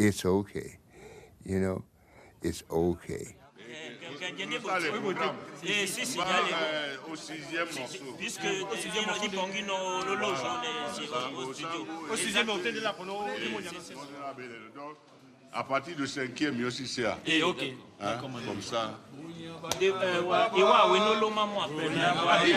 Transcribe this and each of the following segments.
it's okay. You know, it's okay. Eh, si, si, allez. au sixième morceau. Puisque au studio. Au morceau, Donc, à partir du cinquième, il y a aussi ça. Eh, ok. Hein, Comme ça. Euh, après.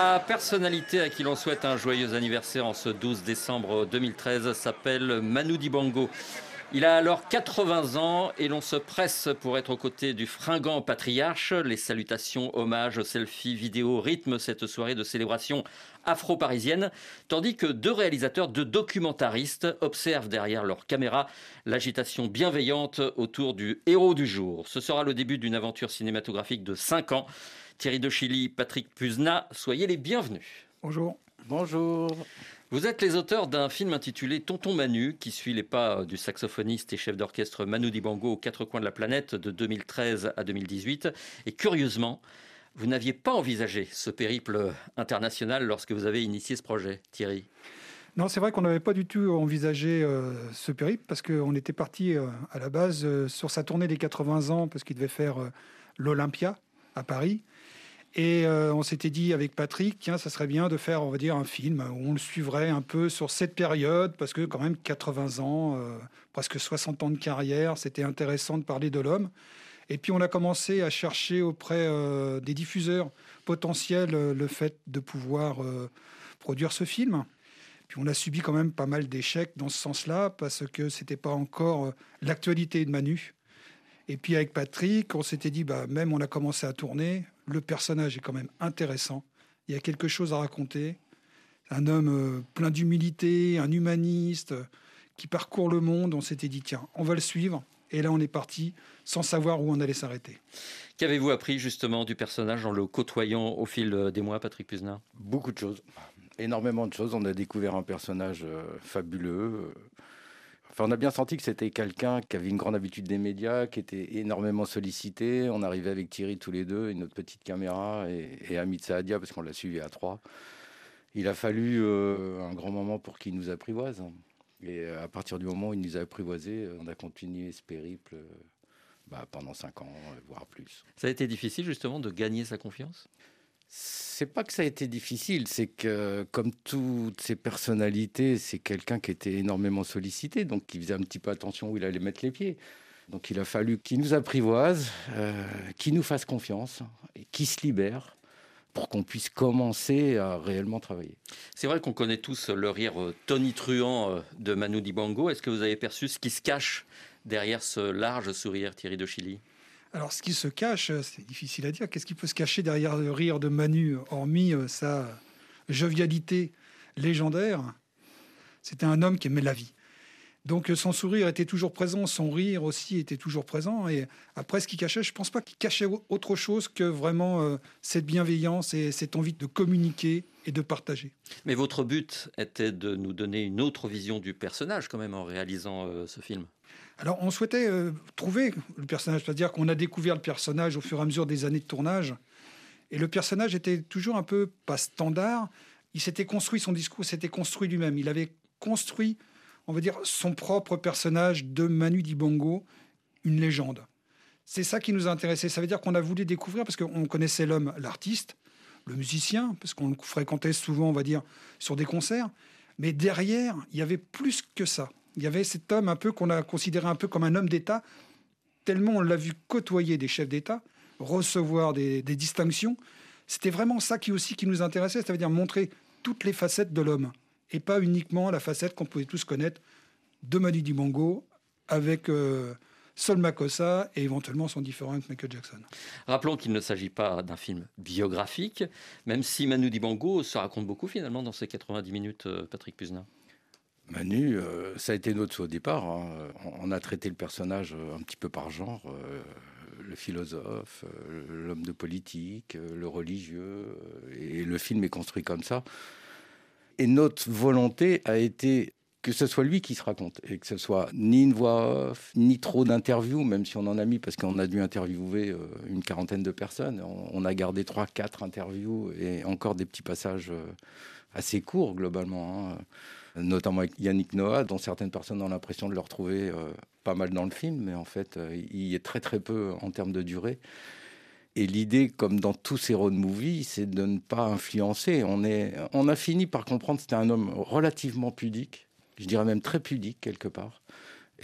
La personnalité à qui l'on souhaite un joyeux anniversaire en ce 12 décembre 2013 s'appelle Manu Dibango. Il a alors 80 ans et l'on se presse pour être aux côtés du fringant patriarche. Les salutations, hommages, selfies, vidéos rythment cette soirée de célébration afro-parisienne, tandis que deux réalisateurs, deux documentaristes observent derrière leur caméra l'agitation bienveillante autour du héros du jour. Ce sera le début d'une aventure cinématographique de 5 ans. Thierry de Chilly, Patrick Puzna, soyez les bienvenus. Bonjour. Bonjour. Vous êtes les auteurs d'un film intitulé Tonton Manu, qui suit les pas du saxophoniste et chef d'orchestre Manu Dibango aux quatre coins de la planète de 2013 à 2018. Et curieusement, vous n'aviez pas envisagé ce périple international lorsque vous avez initié ce projet, Thierry? Non, c'est vrai qu'on n'avait pas du tout envisagé euh, ce périple parce qu'on était parti euh, à la base euh, sur sa tournée des 80 ans parce qu'il devait faire euh, l'Olympia à Paris. Et euh, on s'était dit avec Patrick, tiens, ça serait bien de faire, on va dire, un film où on le suivrait un peu sur cette période, parce que quand même 80 ans, euh, presque 60 ans de carrière, c'était intéressant de parler de l'homme. Et puis on a commencé à chercher auprès euh, des diffuseurs potentiels le fait de pouvoir produire ce film. Puis on a subi quand même pas mal d'échecs dans ce sens-là, parce que c'était pas encore l'actualité de Manu. Et puis avec Patrick, on s'était dit, bah, même on a commencé à tourner, le personnage est quand même intéressant. Il y a quelque chose à raconter. Un homme euh, plein d'humilité, un humaniste euh, qui parcourt le monde. On s'était dit, tiens, on va le suivre. Et là, on est parti sans savoir où on allait s'arrêter. Qu'avez-vous appris justement du personnage en le côtoyant au fil des mois, Patrick Puzna Beaucoup de choses, énormément de choses. On a découvert un personnage euh, fabuleux. On a bien senti que c'était quelqu'un qui avait une grande habitude des médias, qui était énormément sollicité. On arrivait avec Thierry tous les deux, et notre petite caméra, et, et Hamid Saadia, parce qu'on l'a suivi à trois. Il a fallu euh, un grand moment pour qu'il nous apprivoise. Et euh, à partir du moment où il nous a apprivoisés, on a continué ce périple euh, bah, pendant cinq ans, euh, voire plus. Ça a été difficile justement de gagner sa confiance? C'est pas que ça a été difficile, c'est que comme toutes ces personnalités, c'est quelqu'un qui était énormément sollicité, donc qui faisait un petit peu attention où il allait mettre les pieds. Donc il a fallu qu'il nous apprivoise, euh, qu'il nous fasse confiance, qu'il se libère pour qu'on puisse commencer à réellement travailler. C'est vrai qu'on connaît tous le rire euh, tonitruant euh, de Manu Dibango. Est-ce que vous avez perçu ce qui se cache derrière ce large sourire, Thierry de Chilly Alors, ce qui se cache, c'est difficile à dire. Qu'est-ce qui peut se cacher derrière le rire de Manu, hormis euh, sa jovialité légendaire? C'était un homme qui aimait la vie. Donc, euh, son sourire était toujours présent, son rire aussi était toujours présent. Et après, ce qu'il cachait, je ne pense pas qu'il cachait au- autre chose que vraiment euh, cette bienveillance et cette envie de communiquer et de partager. Mais votre but était de nous donner une autre vision du personnage quand même en réalisant euh, ce film. Alors, on souhaitait euh, trouver le personnage, c'est-à-dire qu'on a découvert le personnage au fur et à mesure des années de tournage. Et le personnage était toujours un peu pas standard. Il s'était construit, son discours s'était construit lui-même. Il avait construit, on va dire, son propre personnage de Manu Dibango, une légende. C'est ça qui nous a intéressés. Ça veut dire qu'on a voulu découvrir, parce qu'on connaissait l'homme, l'artiste, le musicien, parce qu'on le fréquentait souvent, on va dire, sur des concerts. Mais derrière, il y avait plus que ça. Il y avait cet homme un peu qu'on a considéré un peu comme un homme d'État, tellement on l'a vu côtoyer des chefs d'État, recevoir des, des distinctions. C'était vraiment ça qui aussi qui nous intéressait, c'est-à-dire montrer toutes les facettes de l'homme et pas uniquement la facette qu'on pouvait tous connaître de Manu Dibango avec euh, Sol Makossa et éventuellement son différent avec Michael Jackson. Rappelons qu'il ne s'agit pas d'un film biographique, même si Manu Dibango se raconte beaucoup finalement dans ces 90 minutes, euh, Patrick Puznin. Manu, euh, ça a été notre au départ. hein. On a traité le personnage un petit peu par genre. euh, le philosophe, l'homme de politique, le religieux. Et le film est construit comme ça. Et notre volonté a été que ce soit lui qui se raconte et que ce soit ni une voix off, ni trop d'interviews, même si on en a mis parce qu'on a dû interviewer euh, une quarantaine de personnes. On, a gardé trois, quatre interviews et encore des petits passages euh, assez courts globalement. hein. Notamment avec Yannick Noah, dont certaines personnes ont l'impression de le retrouver euh, pas mal dans le film, mais en fait, il y est très très peu en termes de durée. Et l'idée, comme dans tous ces road movies, c'est de ne pas influencer. On, est, on a fini par comprendre que c'était un homme relativement pudique, je dirais même très pudique quelque part.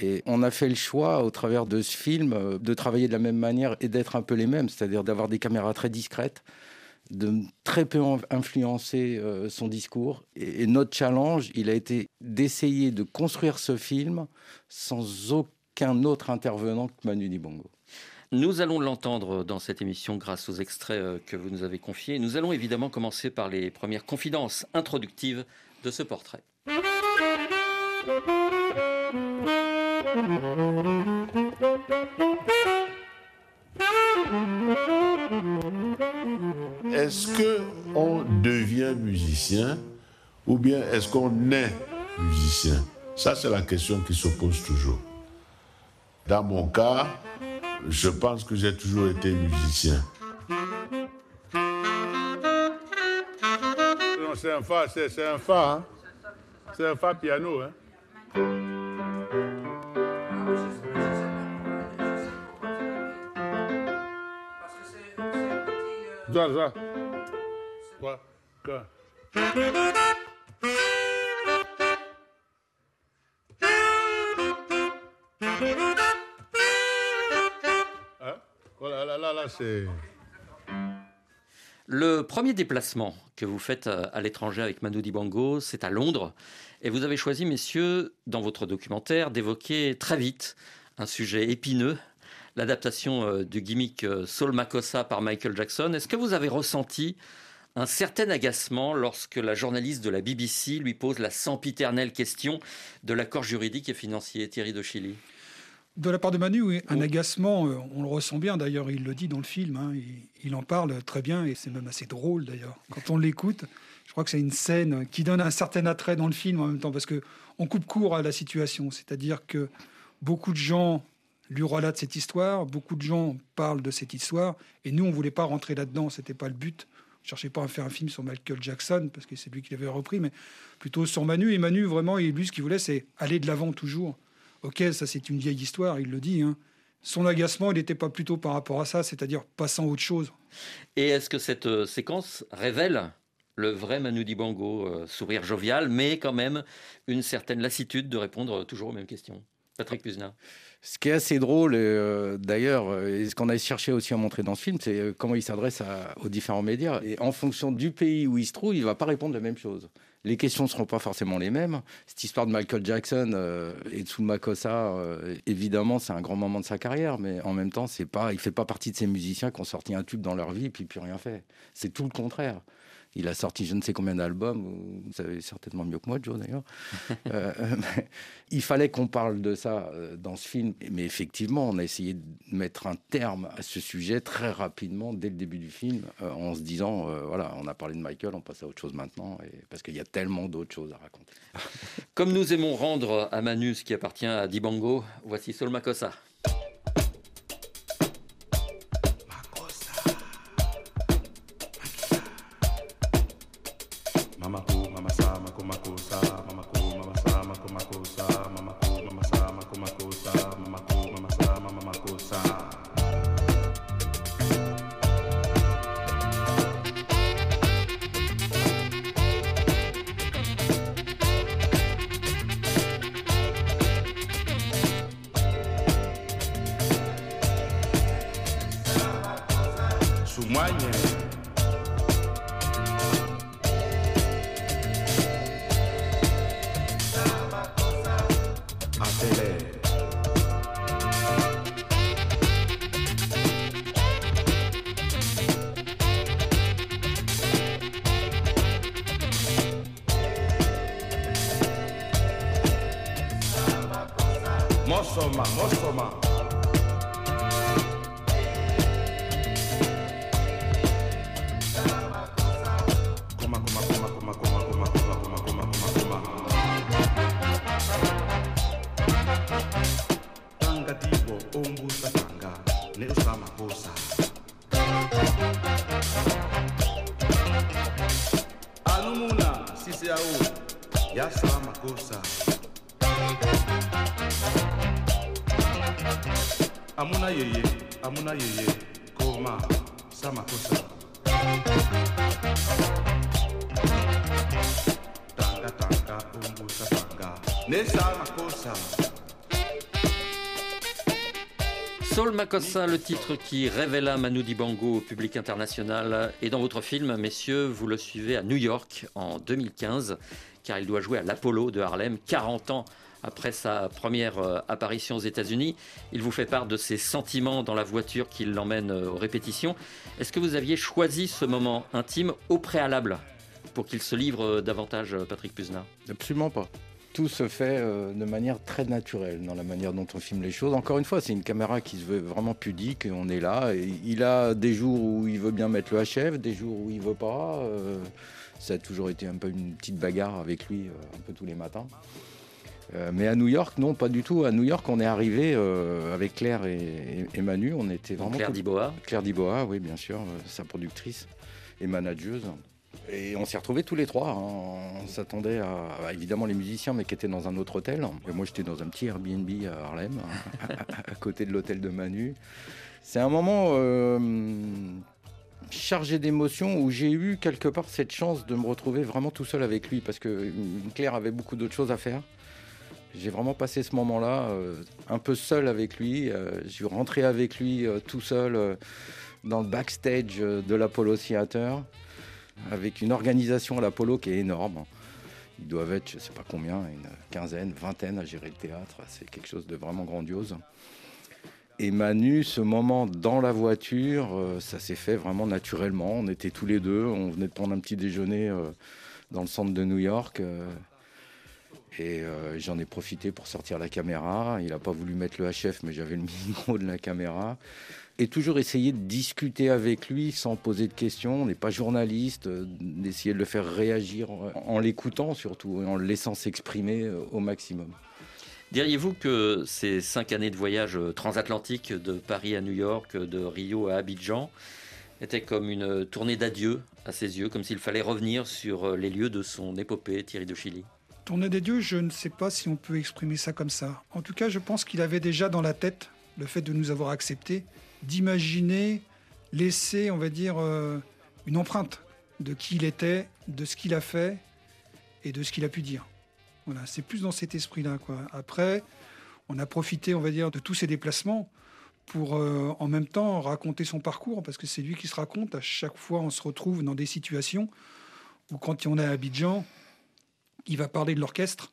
Et on a fait le choix, au travers de ce film, euh, de travailler de la même manière et d'être un peu les mêmes, c'est-à-dire d'avoir des caméras très discrètes, de très peu en- influencer euh, son discours. Et, notre challenge, il a été d'essayer de construire ce film sans aucun autre intervenant que Manu Dibango. Nous allons l'entendre dans cette émission grâce aux extraits euh, que vous nous avez confiés. Nous allons évidemment commencer par les premières confidences introductives de ce portrait. Est-ce que on devient musicien ou bien est-ce qu'on est musicien? Ça, c'est la question qui se pose toujours. Dans mon cas, je pense que j'ai toujours été musicien. C'est un fa, c'est un fa, hein? c'est un fa piano. Hein? Ça, ça. Quoi? Quoi? Le premier déplacement que vous faites euh, à l'étranger avec Manu Dibango, c'est à Londres. Et vous avez choisi, messieurs, dans votre documentaire, d'évoquer très vite un sujet épineux, l'adaptation euh, du gimmick euh, Saul Makossa par Michael Jackson. Est-ce que vous avez ressenti un certain agacement lorsque la journaliste de la BBC lui pose la sempiternelle question de l'accord juridique et financier Thierry de Chili De la part de Manu, oui, un agacement, euh, on le ressent bien d'ailleurs, il le dit dans le film, hein, il, il en parle très bien et c'est même assez drôle d'ailleurs. Quand on l'écoute, je crois que c'est une scène qui donne un certain attrait dans le film en même temps parce que on coupe court à la situation, c'est-à-dire que beaucoup de gens lui relatent cette histoire, beaucoup de gens parlent de cette histoire et nous on voulait pas rentrer là-dedans, c'était pas le but. Je cherchais pas à faire un film sur Michael Jackson parce que c'est lui qui l'avait repris, mais plutôt sur Manu. Et Manu, vraiment, et lui, ce qu'il voulait, c'est aller de l'avant toujours. Ok, ça c'est une vieille histoire, il le dit. hein. Son agacement, il n'était pas plutôt par rapport à ça, c'est-à-dire passant à autre chose. Et est-ce que cette euh, séquence révèle le vrai Manu Dibango, euh, sourire jovial, mais quand même une certaine lassitude de répondre toujours aux mêmes questions? Patrick Puzna. Ce qui est assez drôle, euh, d'ailleurs, euh, et ce qu'on a cherché aussi à montrer dans ce film, c'est euh, comment il s'adresse aux différents médias. Et en fonction du pays où il se trouve, il ne va pas répondre la même chose. Les questions ne seront pas forcément les mêmes. Cette histoire de Michael Jackson et de Makossa, euh, évidemment, c'est un grand moment de sa carrière, mais en même temps, c'est pas, il ne fait pas partie de ces musiciens qui ont sorti un tube dans leur vie et puis plus rien fait. C'est tout le contraire. Il a sorti je ne sais combien d'albums, vous savez certainement mieux que moi, Joe d'ailleurs. Euh, il fallait qu'on parle de ça euh, dans ce film, mais effectivement, on a essayé de mettre un terme à ce sujet très rapidement dès le début du film, euh, en se disant euh, voilà, on a parlé de Michael, on passe à autre chose maintenant, et, parce qu'il y a tellement d'autres choses à raconter. Comme nous aimons rendre à Manu ce qui appartient à Dibango, voici Sol Amuna yeye, Makossa, le titre qui révéla Manu Dibango au public international. Et dans votre film, messieurs, vous le suivez à New York en 2015, car il doit jouer à l'Apollo de Harlem, 40 ans après sa première euh, apparition aux États-Unis. Il vous fait part de ses sentiments dans la voiture qui l'emmène euh, aux répétitions. Est-ce que vous aviez choisi ce moment intime au préalable pour qu'il se livre euh, davantage, Patrick Puzna Absolument pas. Tout se fait de manière très naturelle dans la manière dont on filme les choses. Encore une fois, c'est une caméra qui se veut vraiment pudique. On est là. Et il a des jours où il veut bien mettre le HF, des jours où il veut pas. Ça a toujours été un peu une petite bagarre avec lui, un peu tous les matins. Euh, mais à New York, non, pas du tout. À New York, on est arrivé euh, avec Claire et, et- Manu. On était vraiment Claire Diboa. Claire Diboa, oui, bien sûr, euh, sa productrice et manageuse. Et on s'est retrouvés tous les trois. hein. On s'attendait à, à, évidemment les musiciens, mais qui étaient dans un autre hôtel. Et moi, j'étais dans un petit Airbnb à Harlem, hein, à côté de l'hôtel de Manu. C'est un moment chargé d'émotions où j'ai eu quelque part cette chance de me retrouver vraiment tout seul avec lui parce que Claire avait beaucoup d'autres choses à faire. J'ai vraiment passé ce moment-là euh, un peu seul avec lui. Euh, je suis rentré avec lui euh, tout seul dans le backstage de l'Apollo Theater avec une organisation à l'Apollo qui est énorme. Ils doivent être, je ne sais pas combien, une quinzaine, vingtaine à gérer le théâtre. C'est quelque chose de vraiment grandiose. Et Manu, ce moment dans la voiture, ça s'est fait vraiment naturellement. On était tous les deux, on venait de prendre un petit déjeuner dans le centre de New York. Et euh, j'en ai profité pour sortir la caméra. Il n'a pas voulu mettre le HF, mais j'avais le micro de la caméra. Et toujours essayer de discuter avec lui sans poser de questions. On n'est pas journaliste, euh, d'essayer de le faire réagir en l'écoutant surtout et en le laissant s'exprimer euh, au maximum. Diriez-vous que ces cinq années de voyage transatlantique de Paris à New York, de Rio à Abidjan, étaient comme une tournée d'adieu à ses yeux, comme s'il fallait revenir sur les lieux de son épopée, Thierry de Chili? Tournée des dieux, je ne sais pas si on peut exprimer ça comme ça. En tout cas, je pense qu'il avait déjà dans la tête le fait de nous avoir acceptés, d'imaginer laisser, on va dire, euh, une empreinte de qui il était, de ce qu'il a fait et de ce qu'il a pu dire. Voilà, c'est plus dans cet esprit-là. Après, on a profité, on va dire, de tous ces déplacements pour euh, en même temps raconter son parcours, parce que c'est lui qui se raconte. À chaque fois, on se retrouve dans des situations où, quand on est à Abidjan, il va parler de l'orchestre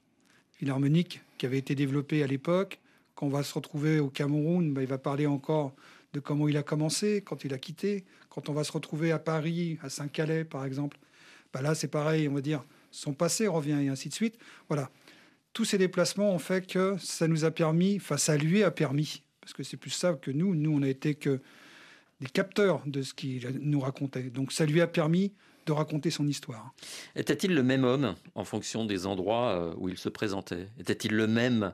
philharmonique qui avait été développé à l'époque. Quand on va se retrouver au Cameroun, bah, il va parler encore de comment il a commencé, quand il a quitté. Quand on va se retrouver à Paris, à Saint-Calais par exemple, bah là c'est pareil, on va dire son passé revient et ainsi de suite. Voilà. Tous ces déplacements ont fait que ça nous a permis, enfin ça lui a permis, parce que c'est plus ça que nous, nous on a été que des capteurs de ce qu'il nous racontait. Donc ça lui a permis de raconter son histoire. Était-il le même homme en fonction des endroits euh, où il se présentait? Était-il le même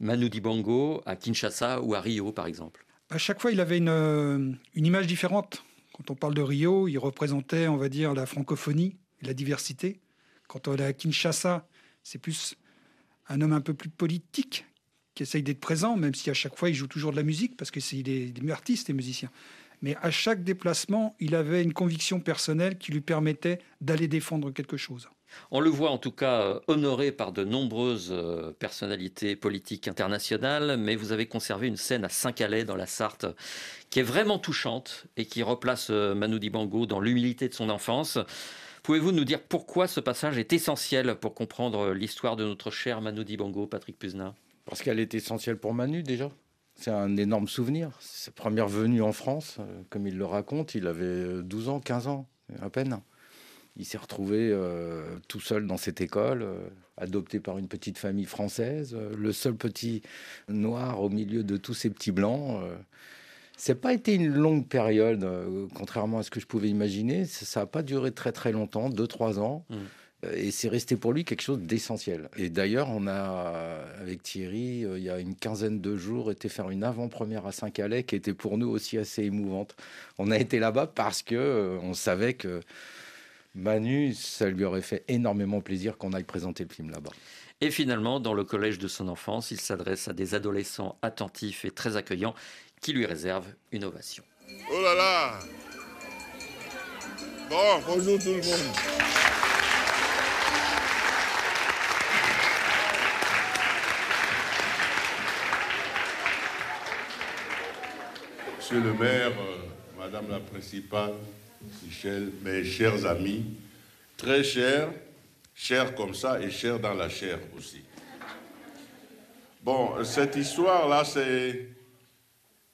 Manu Dibango à Kinshasa ou à Rio, par exemple? À chaque fois, il avait une, euh, une image différente. Quand on parle de Rio, il représentait, on va dire, la francophonie, la diversité. Quand on est à Kinshasa, c'est plus un homme un peu plus politique, qui essaye d'être présent, même si à chaque fois, il joue toujours de la musique, parce que c'est il est, il est artiste et musicien. Mais à chaque déplacement, il avait une conviction personnelle qui lui permettait d'aller défendre quelque chose. On le voit en tout cas euh, honoré par de nombreuses euh, personnalités politiques internationales, mais vous avez conservé une scène à Saint-Calais dans la Sarthe qui est vraiment touchante et qui replace euh, Manu Dibango dans l'humilité de son enfance. Pouvez-vous nous dire pourquoi ce passage est essentiel pour comprendre l'histoire de notre cher Manu Dibango, Patrick Puzna? Parce qu'elle est essentielle pour Manu déjà. C'est un énorme souvenir. Sa première venue en France, euh, comme il le raconte, il avait 12 ans, 15 ans, à peine. Il s'est retrouvé euh, tout seul dans cette école, euh, adopté par une petite famille française, euh, le seul petit noir au milieu de tous ces petits blancs. euh. C'est pas été une longue période, euh, contrairement à ce que je pouvais imaginer. Ça n'a pas duré très très longtemps, 2-3 ans. Mm. Euh, Et c'est resté pour lui quelque chose d'essentiel. Et d'ailleurs, on a, avec Thierry, euh, il y a une quinzaine de jours, été faire une avant-première à Saint-Calais qui était pour nous aussi assez émouvante. On a été là-bas parce que euh, on savait que Manu, ça lui aurait fait énormément plaisir qu'on aille présenter le film là-bas. Et finalement, dans le collège de son enfance, il s'adresse à des adolescents attentifs et très accueillants qui lui réservent une ovation. Oh là là Bon, bonjour tout le monde. Monsieur le maire, euh, Madame la principale, Michel, mes chers amis, très chers, chers comme ça et chers dans la chair aussi. Bon, cette histoire-là, c'est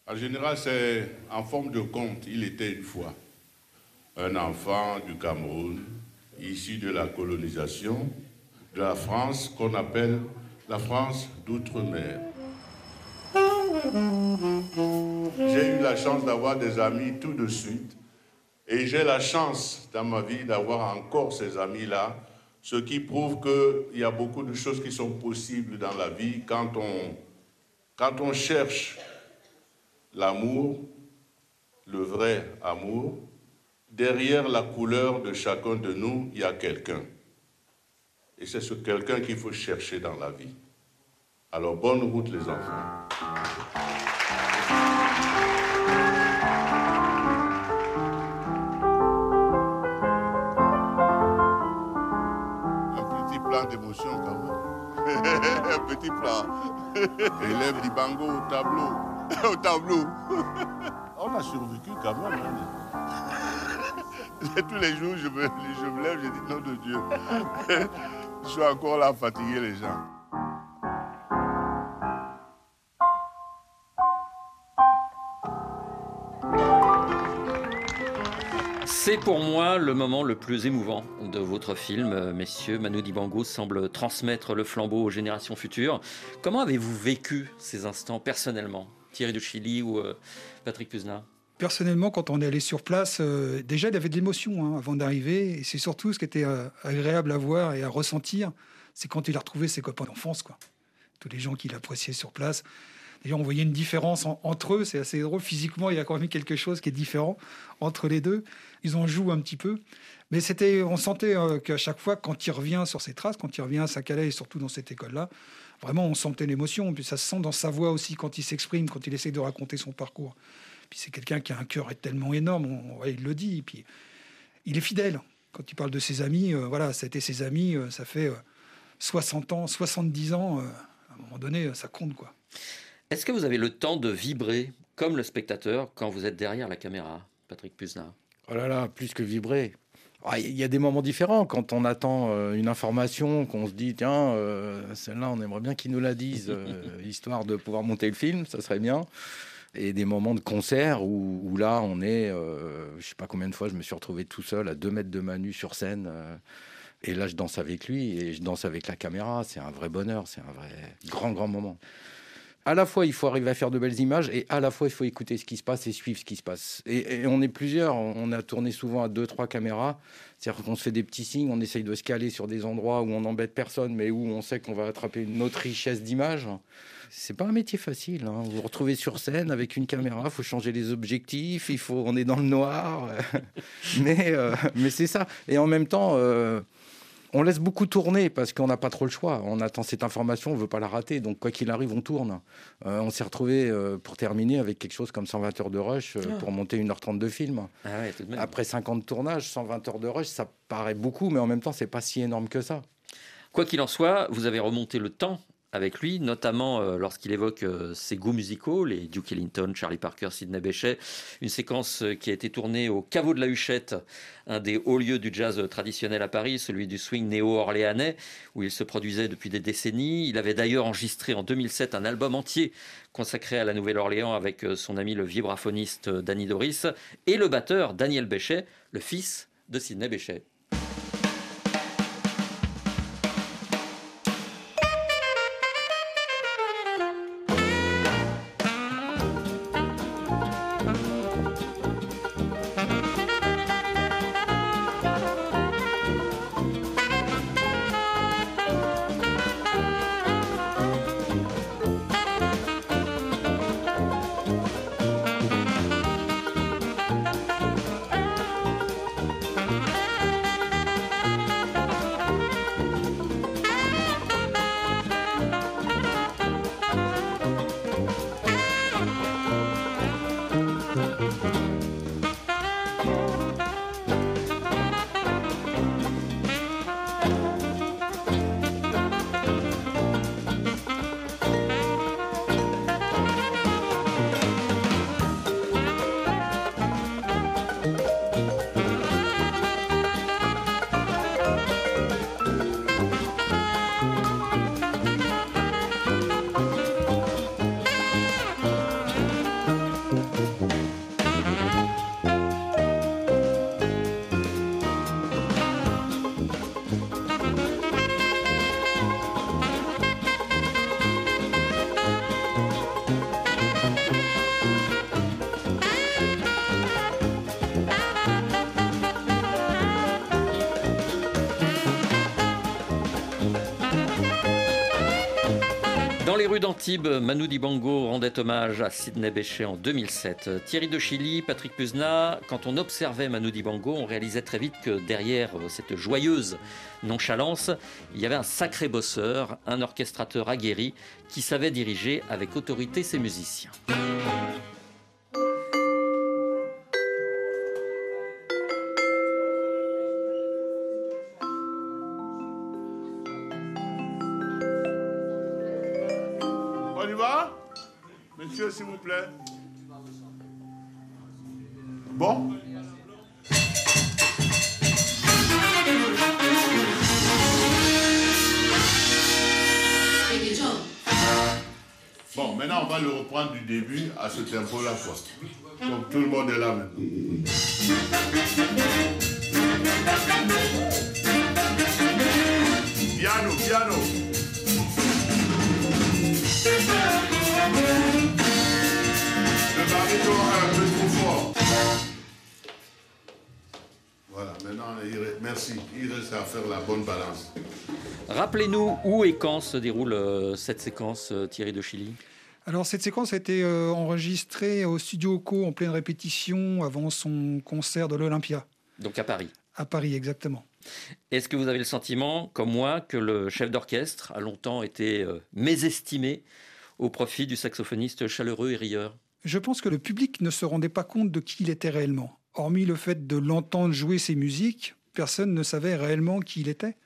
en général, c'est en forme de conte. Il était une fois un enfant du Cameroun, issu de la colonisation de la France, qu'on appelle la France d'outre-mer. J'ai eu la chance d'avoir des amis tout de suite, et j'ai la chance dans ma vie d'avoir encore ces amis-là, ce qui prouve qu'il y a beaucoup de choses qui sont possibles dans la vie quand on, cherche l'amour, le vrai amour, derrière la couleur de chacun de nous, il y a quelqu'un. Et c'est ce quelqu'un qu'il faut chercher dans la vie. Alors bonne route les enfants. Un petit plan d'émotion quand même. Un petit plan. Élève du bango au tableau. Au tableau. On a survécu quand même. hein. Tous les jours, je me, je me lève, je dis nom de Dieu. Je suis encore là à fatiguer les gens. C'est pour moi le moment le plus émouvant de votre film, euh, messieurs. Manu Dibango semble transmettre le flambeau aux générations futures. Comment avez-vous vécu ces instants personnellement Thierry de Chili ou euh, Patrick Puzna Personnellement, quand on est allé sur place, euh, déjà il y avait de l'émotion hein, avant d'arriver. Et c'est surtout ce qui était agréable à voir et à ressentir, c'est quand il a retrouvé ses copains d'enfance. quoi. Tous les gens qu'il appréciait sur place. D'ailleurs, on voyait une différence en- entre eux. C'est assez drôle. Physiquement, il y a quand même quelque chose qui est différent entre les deux. Ils en jouent un petit peu. Mais c'était, on sentait euh, qu'à chaque fois, quand il revient sur ses traces, quand il revient à Saint-Calais et surtout dans cette école-là, vraiment, on sentait l'émotion. Puis ça se sent dans sa voix aussi quand il s'exprime, quand il essaie de raconter son parcours. Puis c'est quelqu'un qui a un cœur tellement énorme, il le dit. Et puis il est fidèle. Quand il parle de ses amis, euh, voilà, été ses amis, euh, ça fait euh, 60 ans, 70 ans. euh, à un moment donné, euh, ça compte, quoi. Est-ce que vous avez le temps de vibrer comme le spectateur quand vous êtes derrière la caméra, Patrick Puzna Oh là là, plus que vibrer. Ah, Il y a des moments différents quand on attend euh, une information, qu'on se dit tiens, euh, celle-là, on aimerait bien qu'ils nous la disent, euh, histoire de pouvoir monter le film, ça serait bien. Et des moments de concert où, où là, on est, euh, je sais pas combien de fois, je me suis retrouvé tout seul à deux mètres de Manu sur scène. et là, je danse avec lui et je danse avec la caméra. C'est un vrai bonheur, c'est un vrai grand, grand moment. À la fois, il faut arriver à faire de belles images et à la fois, il faut écouter ce qui se passe et suivre ce qui se passe. Et, on est plusieurs, on on a tourné souvent à deux, trois caméras. C'est-à-dire qu'on se fait des petits signes, on essaye de se caler sur des endroits où on n'embête personne, mais où on sait qu'on va attraper une autre richesse d'images. C'est pas un métier facile. Hein. Vous vous retrouvez sur scène avec une caméra, il faut changer les objectifs, il faut, on est dans le noir. mais euh, mais c'est ça. Et en même temps, euh, on laisse beaucoup tourner parce qu'on n'a pas trop le choix. On attend cette information, on veut pas la rater. Donc quoi qu'il arrive, on tourne. Euh, on s'est retrouvé euh, pour terminer avec quelque chose comme 120 heures de rush euh, Ah. pour monter 1h30 de film. Ah ouais. Après 50 tournages, 120 heures de rush, ça paraît beaucoup, mais en même temps, c'est pas si énorme que ça. Quoi qu'il en soit, vous avez remonté le temps avec lui, notamment euh, lorsqu'il évoque euh, ses goûts musicaux, les Duke Ellington, Charlie Parker, Sidney Bechet, une séquence euh, qui a été tournée au caveau de la Huchette, un des hauts lieux du jazz traditionnel à Paris, celui du swing néo-orléanais, où il se produisait depuis des décennies. Il avait d'ailleurs enregistré en 2007 un album entier consacré à la Nouvelle-Orléans avec son ami le vibraphoniste Danny Doris et le batteur Daniel Bechet, le fils de Sidney Bechet. Dans les rues d'Antibes, Manu Dibango rendait hommage à Sidney Bechet en 2007. Thierry de Chili, Patrick Puzna, quand on observait Manu Dibango, on réalisait très vite que derrière cette joyeuse nonchalance, il y avait un sacré bosseur, un orchestrateur aguerri qui savait diriger avec autorité ses musiciens. Piano, piano. Le baryton un peu trop fort. Voilà, maintenant, merci. Il reste à faire la bonne balance. Rappelez-nous où et quand se déroule euh, cette séquence, euh, Thierry de Chili? Alors cette séquence a été euh, enregistrée au studio Co en pleine répétition avant son concert de l'Olympia, Donc à Paris. à Paris exactement. Est-ce que vous avez le sentiment, comme moi, que le chef d'orchestre a longtemps été euh, mésestimé au profit du saxophoniste chaleureux et rieur? Je pense que le public ne se rendait pas compte de qui il était réellement. Hormis le fait de l'entendre jouer ses musiques, personne ne savait réellement qui il était.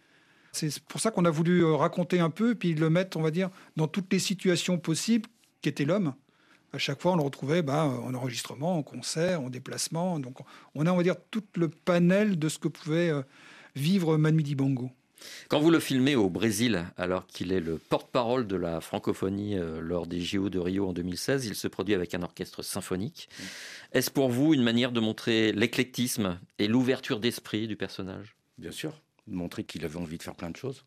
C'est pour ça qu'on a voulu euh, raconter un peu, puis le mettre, on va dire, dans toutes les situations possibles qu'était l'homme. À chaque fois, on le retrouvait bah, en enregistrement, en concert, en déplacement. Donc, on a, on va dire, tout le panel de ce que pouvait euh, vivre Manu Dibango. Quand vous le filmez au Brésil, alors qu'il est le porte-parole de la francophonie euh, lors des JO de Rio en 2016, il se produit avec un orchestre symphonique. Est-ce pour vous une manière de montrer l'éclectisme et l'ouverture d'esprit du personnage? Bien sûr, de montrer qu'il avait envie de faire plein de choses.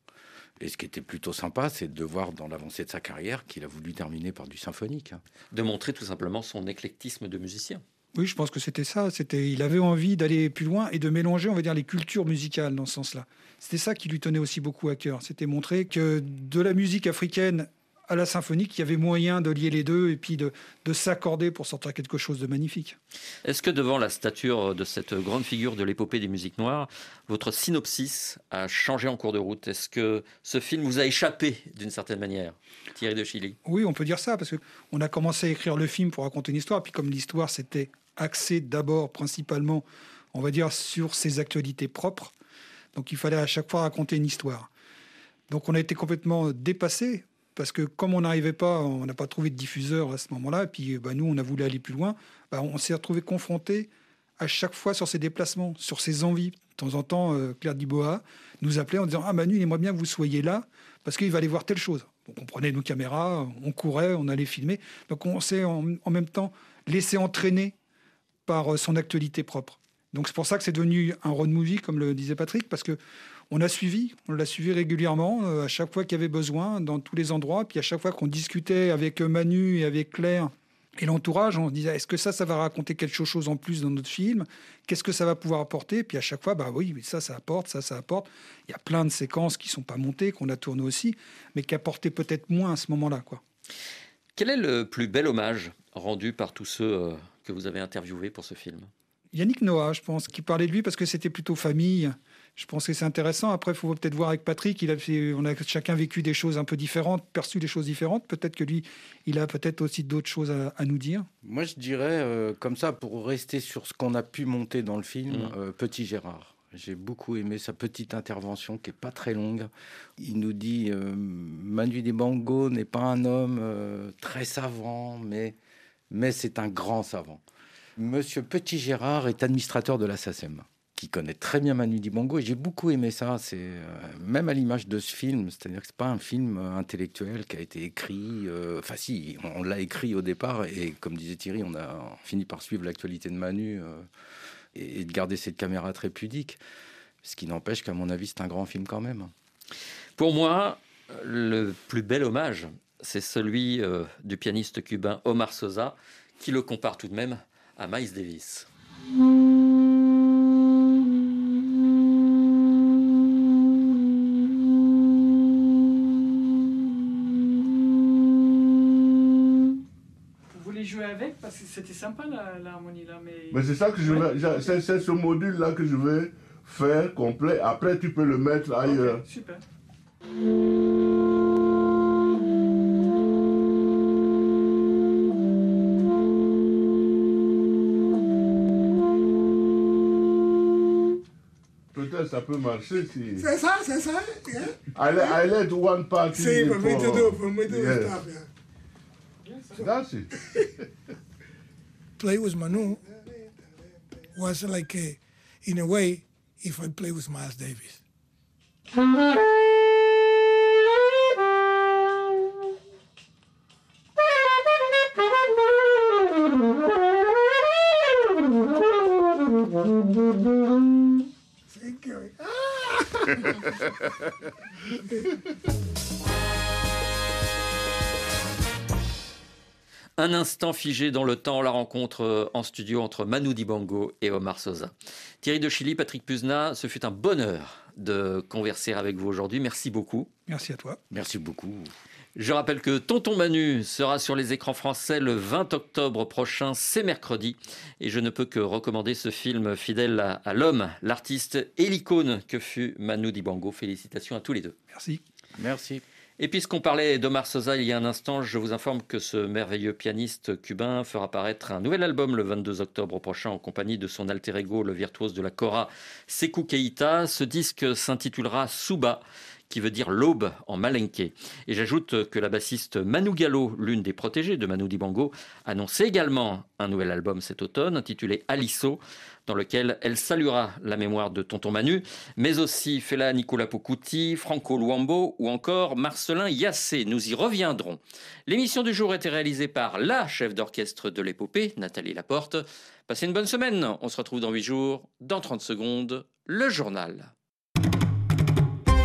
Et ce qui était plutôt sympa, c'est de voir dans l'avancée de sa carrière qu'il a voulu terminer par du symphonique. hein. De montrer tout simplement son éclectisme de musicien. Oui, je pense que c'était ça. C'était, il avait envie d'aller plus loin et de mélanger, on va dire, les cultures musicales dans ce sens-là. C'était ça qui lui tenait aussi beaucoup à cœur. C'était montrer que de la musique africaine à la symphonique, il y avait moyen de lier les deux et puis de, de s'accorder pour sortir quelque chose de magnifique. Est-ce que devant la stature de cette grande figure de l'épopée des musiques noires, votre synopsis a changé en cours de route? Est-ce que ce film vous a échappé d'une certaine manière Thierry de Chili? Oui, on peut dire ça, parce qu'on a commencé à écrire le film pour raconter une histoire, puis comme l'histoire s'était axée d'abord principalement, on va dire, sur ses actualités propres, donc il fallait à chaque fois raconter une histoire. Donc on a été complètement dépassé, parce que comme on n'arrivait pas, on n'a pas trouvé de diffuseur à ce moment-là, et puis bah, nous, on a voulu aller plus loin, bah, on s'est retrouvé confronté à chaque fois sur ses déplacements, sur ses envies. De temps en temps, euh, Claire Diboa nous appelait en disant Ah Manu, il aimerait bien que vous soyez là, parce qu'il va aller voir telle chose. Donc on prenait nos caméras, on courait, on allait filmer. Donc on s'est en, même temps laissé entraîner par euh, son actualité propre. Donc c'est pour ça que c'est devenu un road movie, comme le disait Patrick, parce que on a suivi, on l'a suivi régulièrement, euh, à chaque fois qu'il y avait besoin, dans tous les endroits. Puis à chaque fois qu'on discutait avec Manu et avec Claire et l'entourage, on se disait est-ce que ça, ça va raconter quelque chose en plus dans notre film? Qu'est-ce que ça va pouvoir apporter? Puis à chaque fois, bah oui, ça, ça apporte, ça, ça apporte. Il y a plein de séquences qui sont pas montées, qu'on a tournées aussi, mais qui apportaient peut-être moins à ce moment-là, quoi. Quel est le plus bel hommage rendu par tous ceux euh, que vous avez interviewés pour ce film? Yannick Noah, je pense, qui parlait de lui parce que c'était plutôt famille. Je pense que c'est intéressant. Après, il faut peut-être voir avec Patrick. Il a fait, on a chacun vécu des choses un peu différentes, perçu des choses différentes. Peut-être que lui, il a peut-être aussi d'autres choses à, à nous dire. Moi, je dirais, euh, comme ça, pour rester sur ce qu'on a pu monter dans le film, Mhm. euh, Petit Gérard. J'ai beaucoup aimé sa petite intervention qui est pas très longue. Il nous dit euh, Manu Dibango n'est pas un homme euh, très savant, mais, mais c'est un grand savant. Monsieur Petit Gérard est administrateur de la SACEM, qui connaît très bien Manu Dibango, et j'ai beaucoup aimé ça. C'est euh, même à l'image de ce film, c'est-à-dire que c'est pas un film euh, intellectuel qui a été écrit. euh, Enfin, si, on l'a écrit au départ, et comme disait Thierry, on a fini par suivre l'actualité de Manu et, de garder cette caméra très pudique. Ce qui n'empêche qu'à mon avis, c'est un grand film quand même. Pour moi, le plus bel hommage, c'est celui du pianiste cubain Omar Sosa, qui le compare tout de même à Miles Davis. C'était sympa la- l'harmonie là, mais. Mais c'est ça que je Ouais. j'a- C'est ce module-là que je vais faire complet. Après, tu peux le mettre ailleurs. Ok, super. Peut-être ça peut marcher si. C'est ça, c'est ça. Yeah. I, let- I let one party. See, for me to do, for me to. Yeah. That's it. Play with Manu was like, a, in a way, if I play with Miles Davis. Thank you. Un instant figé dans le temps, la rencontre euh, en studio entre Manu Dibango et Omar Sosa. Thierry de Chili, Patrick Puzna, ce fut un bonheur de converser avec vous aujourd'hui. Merci beaucoup. Merci à toi. Merci beaucoup. Je rappelle que Tonton Manu sera sur les écrans français le 20 octobre prochain, c'est mercredi. Et je ne peux que recommander ce film fidèle à, à l'homme, l'artiste et l'icône que fut Manu Dibango. Félicitations à tous les deux. Merci. Merci. Et puisqu'on parlait d'Omar Sosa il y a un instant, je vous informe que ce merveilleux pianiste cubain fera paraître un nouvel album le 22 octobre prochain en compagnie de son alter ego, le virtuose de la cora, Sekou Keita. Ce disque s'intitulera Suba qui veut dire l'aube en malinké. Et j'ajoute que la bassiste Manu Gallo, l'une des protégées de Manu Dibango, annonce également un nouvel album cet automne intitulé Alisso, dans lequel elle saluera la mémoire de Tonton Manu, mais aussi Fela Nicolas Pocuti, Franco Luambo ou encore Marcelin Yassé. Nous y reviendrons. L'émission du jour a été réalisée par la chef d'orchestre de l'épopée, Nathalie Laporte. Passez une bonne semaine. On se retrouve dans 8 jours. Dans 30 secondes, le journal.